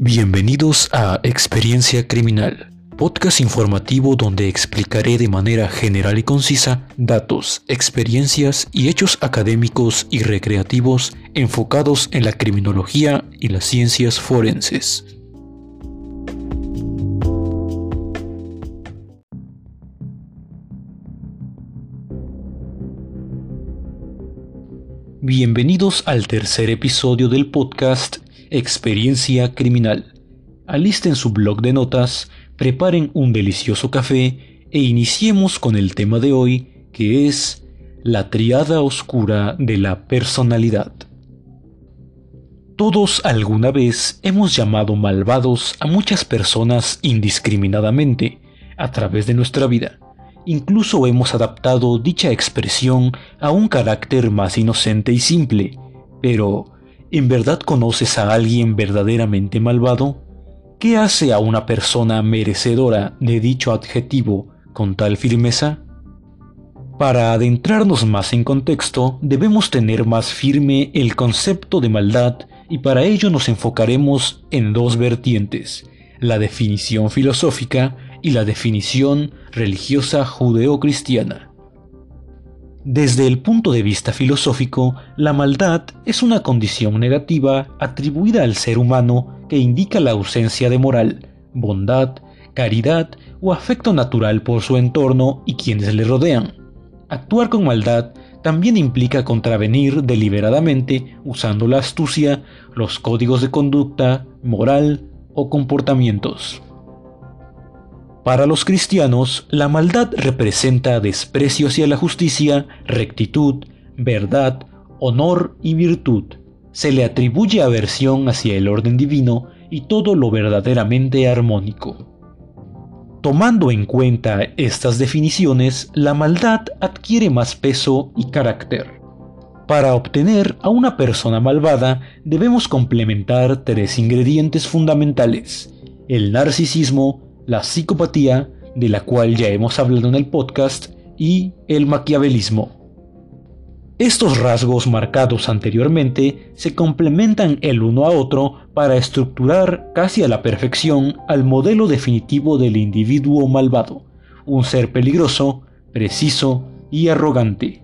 Bienvenidos a Experiencia Criminal, podcast informativo donde explicaré de manera general y concisa datos, experiencias y hechos académicos y recreativos enfocados en la criminología y las ciencias forenses. Bienvenidos al tercer episodio del podcast Experiencia Criminal. Alisten su blog de notas, preparen un delicioso café e iniciemos con el tema de hoy, que es la triada oscura de la personalidad. Todos alguna vez hemos llamado malvados a muchas personas indiscriminadamente a través de nuestra vida. Incluso hemos adaptado dicha expresión a un carácter más inocente y simple, pero ¿En verdad conoces a alguien verdaderamente malvado? ¿Qué hace a una persona merecedora de dicho adjetivo con tal firmeza? Para adentrarnos más en contexto, debemos tener más firme el concepto de maldad y para ello nos enfocaremos en dos vertientes, la definición filosófica y la definición religiosa judeocristiana. Desde el punto de vista filosófico, la maldad es una condición negativa atribuida al ser humano que indica la ausencia de moral, bondad, caridad o afecto natural por su entorno y quienes le rodean. Actuar con maldad también implica contravenir deliberadamente usando la astucia, los códigos de conducta, moral o comportamientos. Para los cristianos, la maldad representa desprecio hacia la justicia, rectitud, verdad, honor y virtud. Se le atribuye aversión hacia el orden divino y todo lo verdaderamente armónico. Tomando en cuenta estas definiciones, la maldad adquiere más peso y carácter. Para obtener a una persona malvada debemos complementar tres ingredientes fundamentales, el narcisismo, la psicopatía, de la cual ya hemos hablado en el podcast, y el maquiavelismo. Estos rasgos marcados anteriormente se complementan el uno a otro para estructurar casi a la perfección al modelo definitivo del individuo malvado, un ser peligroso, preciso y arrogante.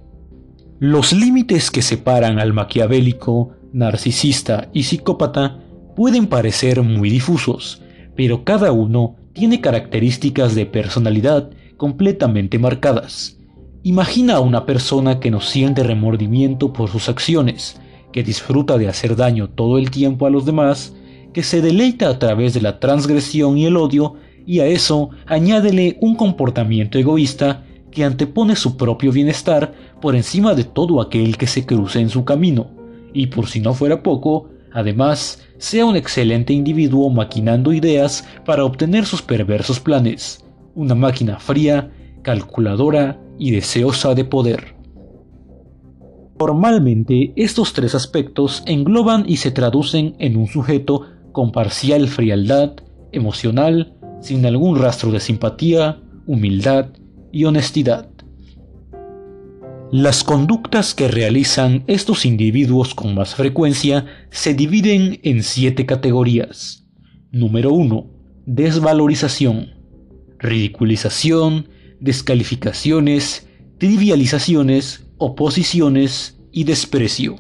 Los límites que separan al maquiavélico, narcisista y psicópata pueden parecer muy difusos, pero cada uno tiene características de personalidad completamente marcadas. Imagina a una persona que no siente remordimiento por sus acciones, que disfruta de hacer daño todo el tiempo a los demás, que se deleita a través de la transgresión y el odio, y a eso añádele un comportamiento egoísta que antepone su propio bienestar por encima de todo aquel que se cruce en su camino, y por si no fuera poco, Además, sea un excelente individuo maquinando ideas para obtener sus perversos planes, una máquina fría, calculadora y deseosa de poder. Formalmente, estos tres aspectos engloban y se traducen en un sujeto con parcial frialdad, emocional, sin algún rastro de simpatía, humildad y honestidad. Las conductas que realizan estos individuos con más frecuencia se dividen en siete categorías. Número 1. Desvalorización, ridiculización, descalificaciones, trivializaciones, oposiciones y desprecio.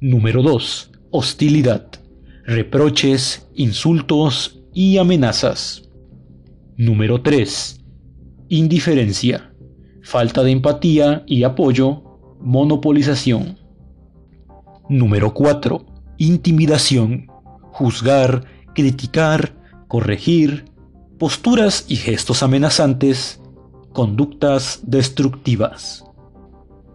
Número 2. Hostilidad, reproches, insultos y amenazas. Número 3. Indiferencia falta de empatía y apoyo, monopolización. Número 4. Intimidación, juzgar, criticar, corregir, posturas y gestos amenazantes, conductas destructivas.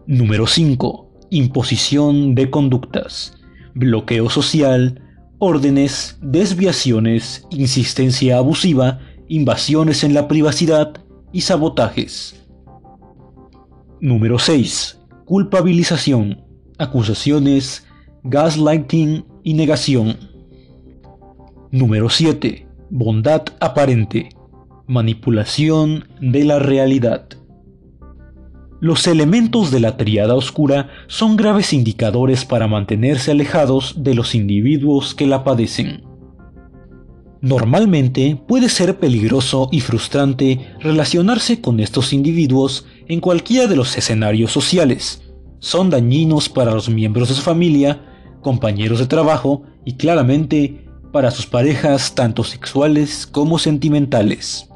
Número 5. Imposición de conductas, bloqueo social, órdenes, desviaciones, insistencia abusiva, invasiones en la privacidad y sabotajes. Número 6. Culpabilización, acusaciones, gaslighting y negación. Número 7. Bondad aparente, manipulación de la realidad. Los elementos de la triada oscura son graves indicadores para mantenerse alejados de los individuos que la padecen. Normalmente puede ser peligroso y frustrante relacionarse con estos individuos en cualquiera de los escenarios sociales. Son dañinos para los miembros de su familia, compañeros de trabajo y claramente para sus parejas tanto sexuales como sentimentales.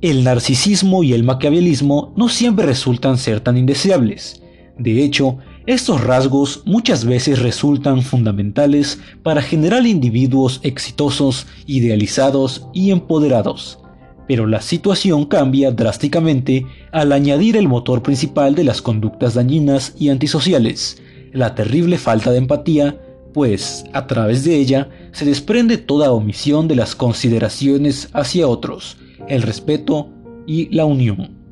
El narcisismo y el maquiavelismo no siempre resultan ser tan indeseables. De hecho, estos rasgos muchas veces resultan fundamentales para generar individuos exitosos, idealizados y empoderados. Pero la situación cambia drásticamente al añadir el motor principal de las conductas dañinas y antisociales, la terrible falta de empatía, pues a través de ella se desprende toda omisión de las consideraciones hacia otros, el respeto y la unión.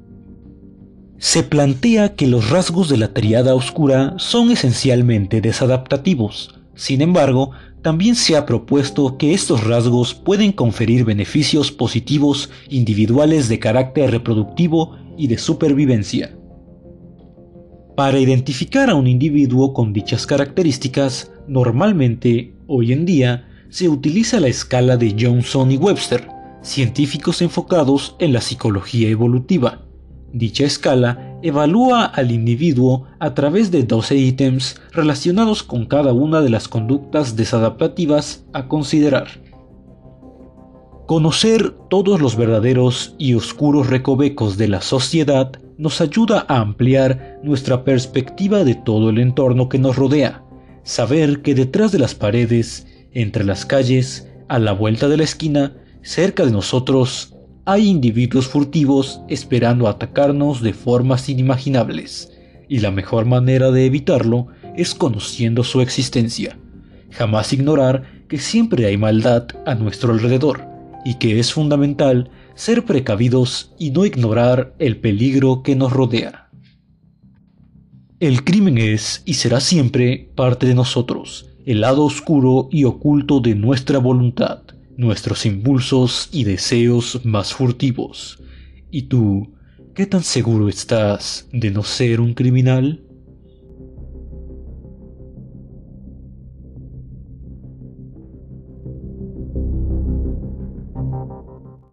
Se plantea que los rasgos de la triada oscura son esencialmente desadaptativos. Sin embargo, también se ha propuesto que estos rasgos pueden conferir beneficios positivos individuales de carácter reproductivo y de supervivencia. Para identificar a un individuo con dichas características, normalmente, hoy en día, se utiliza la escala de Johnson y Webster, científicos enfocados en la psicología evolutiva. Dicha escala evalúa al individuo a través de 12 ítems relacionados con cada una de las conductas desadaptativas a considerar. Conocer todos los verdaderos y oscuros recovecos de la sociedad nos ayuda a ampliar nuestra perspectiva de todo el entorno que nos rodea. Saber que detrás de las paredes, entre las calles, a la vuelta de la esquina, cerca de nosotros, hay individuos furtivos esperando atacarnos de formas inimaginables, y la mejor manera de evitarlo es conociendo su existencia. Jamás ignorar que siempre hay maldad a nuestro alrededor, y que es fundamental ser precavidos y no ignorar el peligro que nos rodea. El crimen es y será siempre parte de nosotros, el lado oscuro y oculto de nuestra voluntad nuestros impulsos y deseos más furtivos. ¿Y tú, qué tan seguro estás de no ser un criminal?